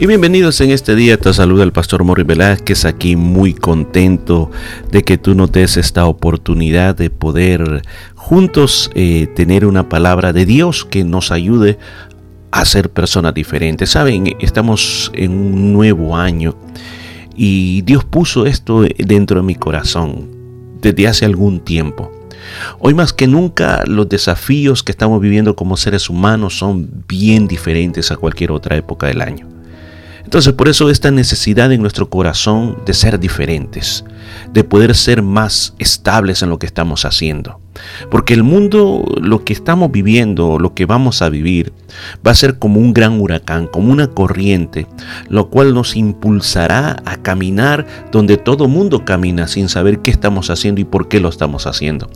Y bienvenidos en este día, te saluda el pastor Mori Velázquez, aquí muy contento de que tú nos des esta oportunidad de poder juntos eh, tener una palabra de Dios que nos ayude a ser personas diferentes. Saben, estamos en un nuevo año y Dios puso esto dentro de mi corazón desde hace algún tiempo. Hoy más que nunca los desafíos que estamos viviendo como seres humanos son bien diferentes a cualquier otra época del año. Entonces por eso esta necesidad en nuestro corazón de ser diferentes, de poder ser más estables en lo que estamos haciendo. Porque el mundo, lo que estamos viviendo, lo que vamos a vivir, va a ser como un gran huracán, como una corriente, lo cual nos impulsará a caminar donde todo mundo camina sin saber qué estamos haciendo y por qué lo estamos haciendo.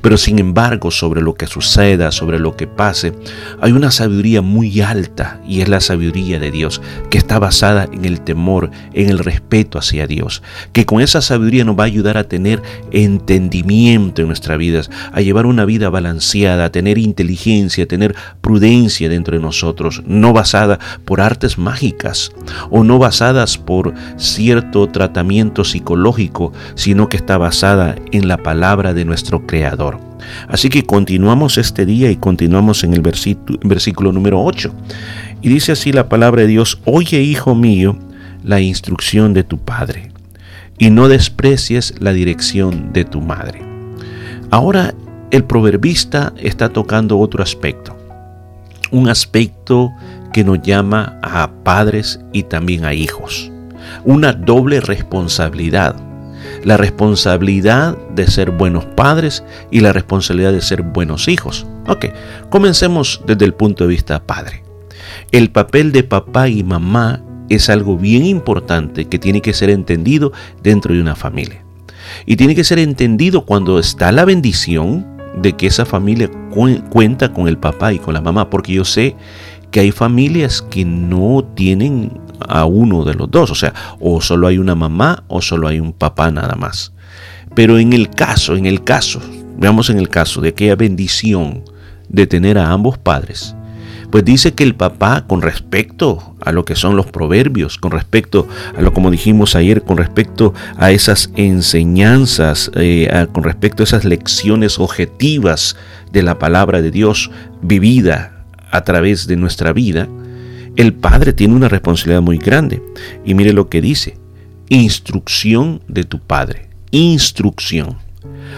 Pero sin embargo, sobre lo que suceda, sobre lo que pase, hay una sabiduría muy alta y es la sabiduría de Dios, que está basada en el temor, en el respeto hacia Dios, que con esa sabiduría nos va a ayudar a tener entendimiento en nuestra vida, a llevar una vida balanceada, a tener inteligencia, a tener prudencia dentro de nosotros, no basada por artes mágicas o no basadas por cierto tratamiento psicológico, sino que está basada en la palabra de nuestro Creador. Así que continuamos este día y continuamos en el versículo número 8. Y dice así la palabra de Dios, oye hijo mío la instrucción de tu Padre, y no desprecies la dirección de tu madre. Ahora el proverbista está tocando otro aspecto, un aspecto que nos llama a padres y también a hijos, una doble responsabilidad, la responsabilidad de ser buenos padres y la responsabilidad de ser buenos hijos. Ok, comencemos desde el punto de vista padre. El papel de papá y mamá es algo bien importante que tiene que ser entendido dentro de una familia. Y tiene que ser entendido cuando está la bendición de que esa familia cuenta con el papá y con la mamá, porque yo sé que hay familias que no tienen a uno de los dos, o sea, o solo hay una mamá o solo hay un papá nada más. Pero en el caso, en el caso, veamos en el caso de aquella bendición de tener a ambos padres, pues dice que el papá, con respecto a lo que son los proverbios, con respecto a lo como dijimos ayer, con respecto a esas enseñanzas, eh, con respecto a esas lecciones objetivas de la palabra de Dios vivida a través de nuestra vida, el padre tiene una responsabilidad muy grande. Y mire lo que dice, instrucción de tu padre, instrucción.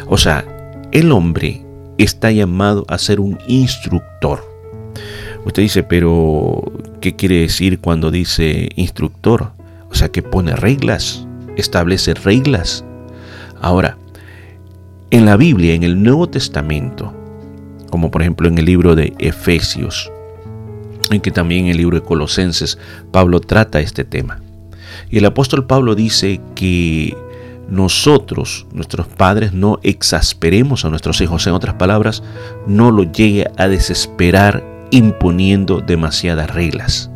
O sea, el hombre está llamado a ser un instructor. Usted dice, pero ¿qué quiere decir cuando dice instructor? O sea, que pone reglas, establece reglas. Ahora, en la Biblia, en el Nuevo Testamento, como por ejemplo en el libro de Efesios, en que también en el libro de Colosenses, Pablo trata este tema. Y el apóstol Pablo dice que nosotros, nuestros padres, no exasperemos a nuestros hijos. En otras palabras, no lo llegue a desesperar imponiendo demasiadas reglas.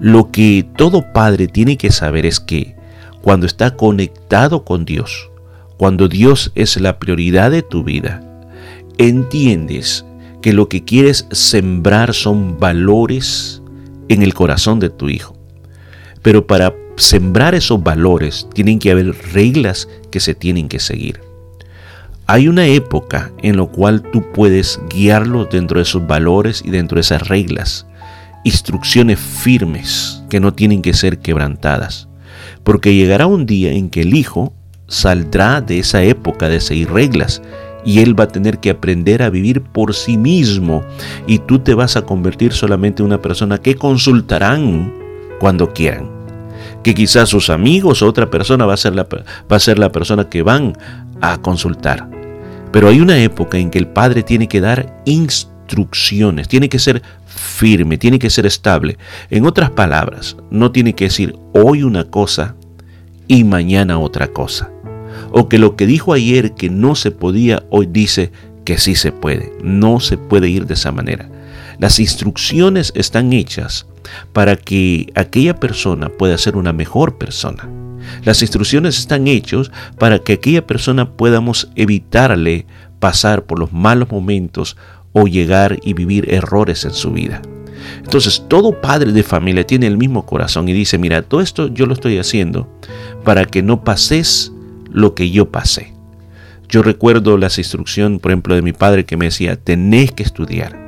Lo que todo padre tiene que saber es que cuando está conectado con Dios, cuando Dios es la prioridad de tu vida, entiendes que lo que quieres sembrar son valores en el corazón de tu hijo. Pero para sembrar esos valores tienen que haber reglas que se tienen que seguir. Hay una época en la cual tú puedes guiarlo dentro de esos valores y dentro de esas reglas, instrucciones firmes que no tienen que ser quebrantadas, porque llegará un día en que el hijo saldrá de esa época de seguir reglas y él va a tener que aprender a vivir por sí mismo y tú te vas a convertir solamente en una persona que consultarán cuando quieran. Que quizás sus amigos o otra persona va a ser la, va a ser la persona que van a consultar. Pero hay una época en que el padre tiene que dar instrucciones tiene que ser firme, tiene que ser estable. En otras palabras, no tiene que decir hoy una cosa y mañana otra cosa. O que lo que dijo ayer que no se podía, hoy dice que sí se puede. No se puede ir de esa manera. Las instrucciones están hechas para que aquella persona pueda ser una mejor persona. Las instrucciones están hechas para que aquella persona podamos evitarle pasar por los malos momentos o llegar y vivir errores en su vida. Entonces todo padre de familia tiene el mismo corazón y dice, mira, todo esto yo lo estoy haciendo para que no pases lo que yo pasé. Yo recuerdo las instrucciones, por ejemplo, de mi padre que me decía, tenés que estudiar,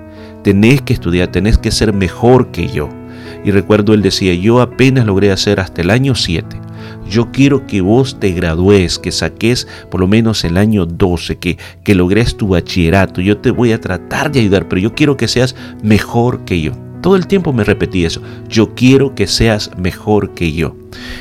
tenés que estudiar, tenés que ser mejor que yo. Y recuerdo él decía, yo apenas logré hacer hasta el año 7. Yo quiero que vos te gradúes, que saques por lo menos el año 12, que, que logres tu bachillerato. Yo te voy a tratar de ayudar, pero yo quiero que seas mejor que yo. Todo el tiempo me repetí eso. Yo quiero que seas mejor que yo.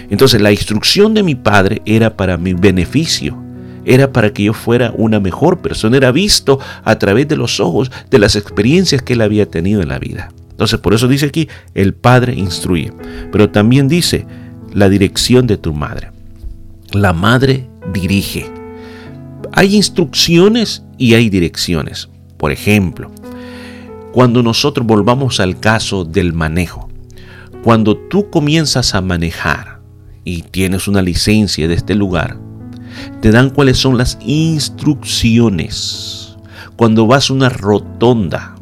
Entonces la instrucción de mi padre era para mi beneficio. Era para que yo fuera una mejor persona. Era visto a través de los ojos de las experiencias que él había tenido en la vida. Entonces por eso dice aquí, el padre instruye. Pero también dice la dirección de tu madre. La madre dirige. Hay instrucciones y hay direcciones. Por ejemplo, cuando nosotros volvamos al caso del manejo. Cuando tú comienzas a manejar y tienes una licencia de este lugar, te dan cuáles son las instrucciones. Cuando vas a una rotonda,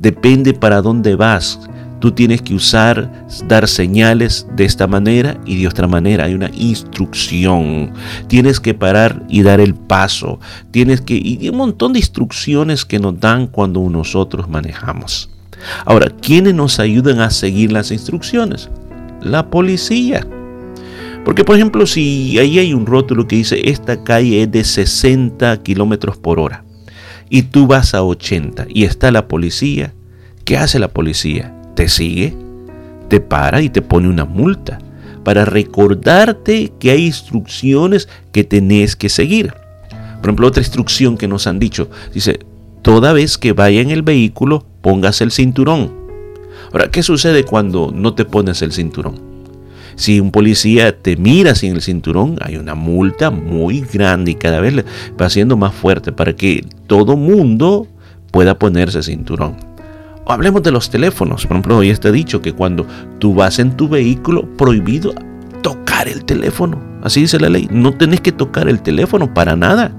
depende para dónde vas, Tú tienes que usar, dar señales de esta manera y de otra manera. Hay una instrucción. Tienes que parar y dar el paso. Tienes que... Y un montón de instrucciones que nos dan cuando nosotros manejamos. Ahora, ¿quiénes nos ayudan a seguir las instrucciones? La policía. Porque, por ejemplo, si ahí hay un rótulo que dice esta calle es de 60 kilómetros por hora y tú vas a 80 y está la policía, ¿qué hace la policía? Te sigue, te para y te pone una multa para recordarte que hay instrucciones que tenés que seguir. Por ejemplo, otra instrucción que nos han dicho, dice, toda vez que vaya en el vehículo, pongas el cinturón. Ahora, ¿qué sucede cuando no te pones el cinturón? Si un policía te mira sin el cinturón, hay una multa muy grande y cada vez va siendo más fuerte para que todo mundo pueda ponerse cinturón hablemos de los teléfonos. Por ejemplo, hoy está dicho que cuando tú vas en tu vehículo, prohibido tocar el teléfono. Así dice la ley. No tenés que tocar el teléfono para nada,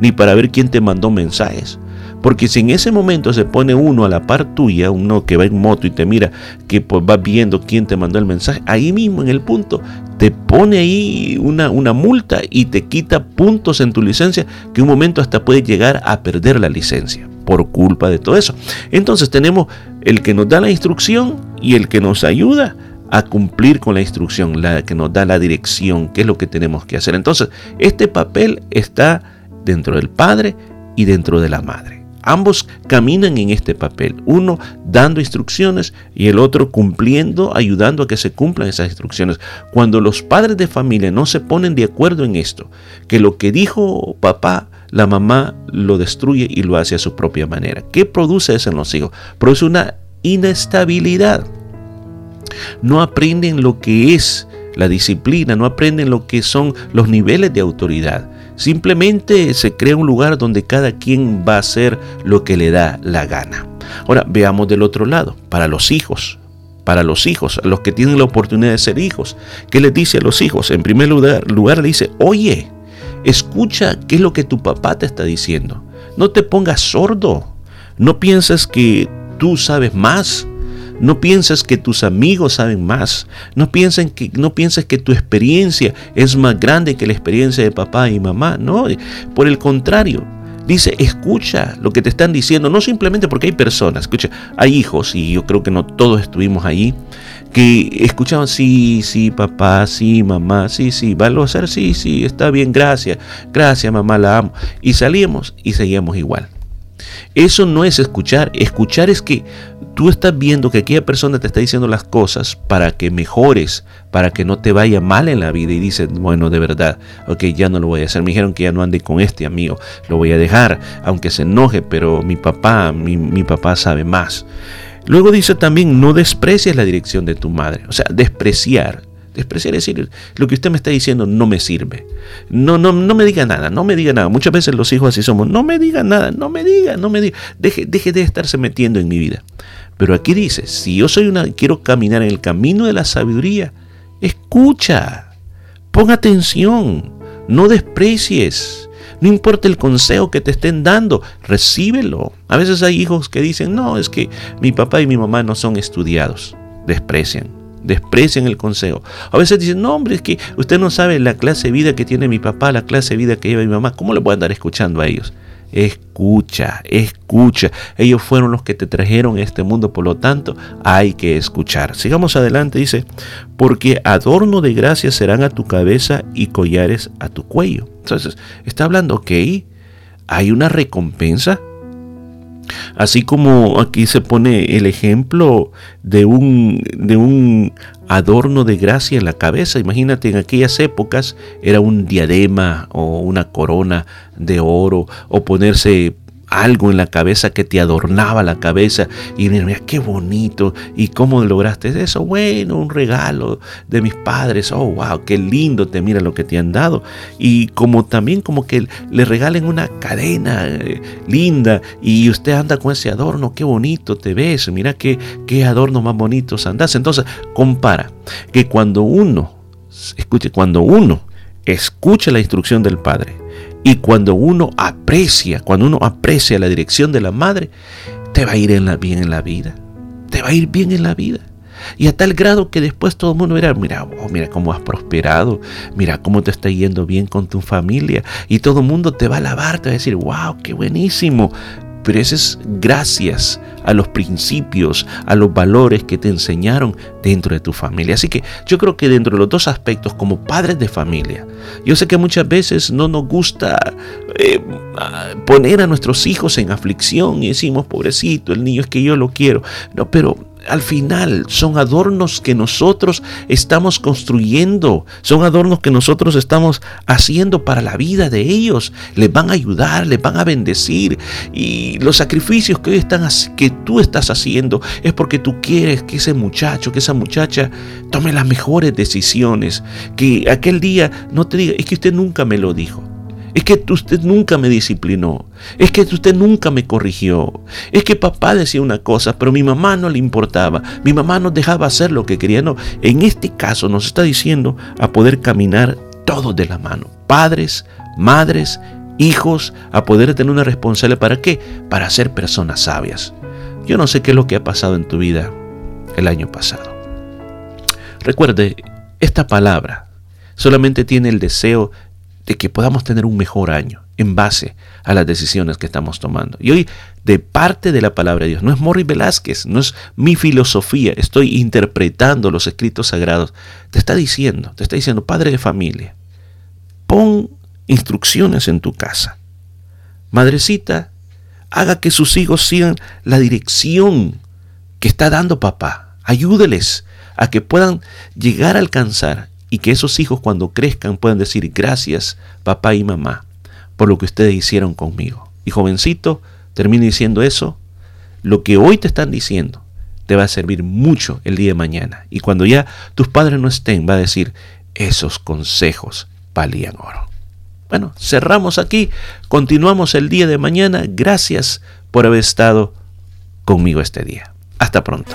ni para ver quién te mandó mensajes. Porque si en ese momento se pone uno a la par tuya, uno que va en moto y te mira, que pues va viendo quién te mandó el mensaje, ahí mismo en el punto te pone ahí una, una multa y te quita puntos en tu licencia que un momento hasta puede llegar a perder la licencia por culpa de todo eso. Entonces tenemos el que nos da la instrucción y el que nos ayuda a cumplir con la instrucción, la que nos da la dirección, qué es lo que tenemos que hacer. Entonces, este papel está dentro del padre y dentro de la madre. Ambos caminan en este papel, uno dando instrucciones y el otro cumpliendo, ayudando a que se cumplan esas instrucciones. Cuando los padres de familia no se ponen de acuerdo en esto, que lo que dijo papá la mamá lo destruye y lo hace a su propia manera. ¿Qué produce eso en los hijos? Produce una inestabilidad. No aprenden lo que es la disciplina, no aprenden lo que son los niveles de autoridad. Simplemente se crea un lugar donde cada quien va a hacer lo que le da la gana. Ahora veamos del otro lado, para los hijos. Para los hijos, los que tienen la oportunidad de ser hijos. ¿Qué les dice a los hijos? En primer lugar, lugar le dice, oye, Escucha qué es lo que tu papá te está diciendo. No te pongas sordo. No pienses que tú sabes más. No pienses que tus amigos saben más. No, piensen que, pienses que tu experiencia es más grande que la experiencia de papá y mamá. No, por el contrario. Dice, escucha lo que te están diciendo, no simplemente porque hay personas, escucha, hay hijos, y yo creo que no todos estuvimos allí, que escuchaban, sí, sí, papá, sí, mamá, sí, sí, va a hacer, sí, sí, está bien, gracias, gracias, mamá, la amo. Y salíamos y seguíamos igual. Eso no es escuchar. Escuchar es que tú estás viendo que aquella persona te está diciendo las cosas para que mejores, para que no te vaya mal en la vida y dices, bueno, de verdad, ok, ya no lo voy a hacer. Me dijeron que ya no ande con este amigo, lo voy a dejar, aunque se enoje, pero mi papá, mi, mi papá sabe más. Luego dice también, no desprecies la dirección de tu madre. O sea, despreciar Despreciar es decir, lo que usted me está diciendo no me sirve. No, no, no me diga nada, no me diga nada. Muchas veces los hijos así somos, no me diga nada, no me diga, no me diga. Deje, deje de estarse metiendo en mi vida. Pero aquí dice, si yo soy una, quiero caminar en el camino de la sabiduría, escucha, pon atención, no desprecies. No importa el consejo que te estén dando, recíbelo. A veces hay hijos que dicen, no, es que mi papá y mi mamá no son estudiados. Desprecian desprecian el consejo. A veces dicen, no hombre, es que usted no sabe la clase de vida que tiene mi papá, la clase de vida que lleva mi mamá, ¿cómo le a andar escuchando a ellos? Escucha, escucha. Ellos fueron los que te trajeron a este mundo, por lo tanto hay que escuchar. Sigamos adelante, dice, porque adorno de gracia serán a tu cabeza y collares a tu cuello. Entonces, está hablando, ok, hay una recompensa Así como aquí se pone el ejemplo de un, de un adorno de gracia en la cabeza. Imagínate, en aquellas épocas era un diadema o una corona de oro o ponerse algo en la cabeza que te adornaba la cabeza y mira, qué bonito y cómo lograste eso bueno un regalo de mis padres oh wow qué lindo te mira lo que te han dado. Y como también como que le regalen una cadena eh, linda y usted anda con ese adorno qué bonito te ves mira qué qué adorno más bonitos andas entonces compara que cuando uno escuche cuando uno escucha la instrucción del padre y cuando uno aprecia, cuando uno aprecia la dirección de la madre, te va a ir en la, bien en la vida. Te va a ir bien en la vida. Y a tal grado que después todo el mundo verá, mira, mira cómo has prosperado, mira cómo te está yendo bien con tu familia. Y todo el mundo te va a alabar, te va a decir, wow, qué buenísimo. Pero eso es gracias a los principios, a los valores que te enseñaron dentro de tu familia. Así que yo creo que dentro de los dos aspectos, como padres de familia, yo sé que muchas veces no nos gusta eh, poner a nuestros hijos en aflicción y decimos, pobrecito, el niño es que yo lo quiero. No, pero al final son adornos que nosotros estamos construyendo, son adornos que nosotros estamos haciendo para la vida de ellos. Les van a ayudar, les van a bendecir y los sacrificios que hoy están que tú estás haciendo es porque tú quieres que ese muchacho, que esa muchacha tome las mejores decisiones, que aquel día no te diga, es que usted nunca me lo dijo. Es que usted nunca me disciplinó. Es que usted nunca me corrigió. Es que papá decía una cosa, pero mi mamá no le importaba. Mi mamá nos dejaba hacer lo que quería. No, en este caso nos está diciendo a poder caminar todos de la mano. Padres, madres, hijos, a poder tener una responsabilidad. ¿Para qué? Para ser personas sabias. Yo no sé qué es lo que ha pasado en tu vida el año pasado. Recuerde, esta palabra solamente tiene el deseo de que podamos tener un mejor año en base a las decisiones que estamos tomando. Y hoy, de parte de la palabra de Dios, no es Morris Velázquez, no es mi filosofía, estoy interpretando los escritos sagrados. Te está diciendo, te está diciendo, padre de familia, pon instrucciones en tu casa. Madrecita, haga que sus hijos sigan la dirección que está dando papá. Ayúdeles a que puedan llegar a alcanzar y que esos hijos cuando crezcan puedan decir gracias papá y mamá por lo que ustedes hicieron conmigo. Y jovencito, termine diciendo eso, lo que hoy te están diciendo te va a servir mucho el día de mañana. Y cuando ya tus padres no estén, va a decir, esos consejos valían oro. Bueno, cerramos aquí, continuamos el día de mañana. Gracias por haber estado conmigo este día. Hasta pronto.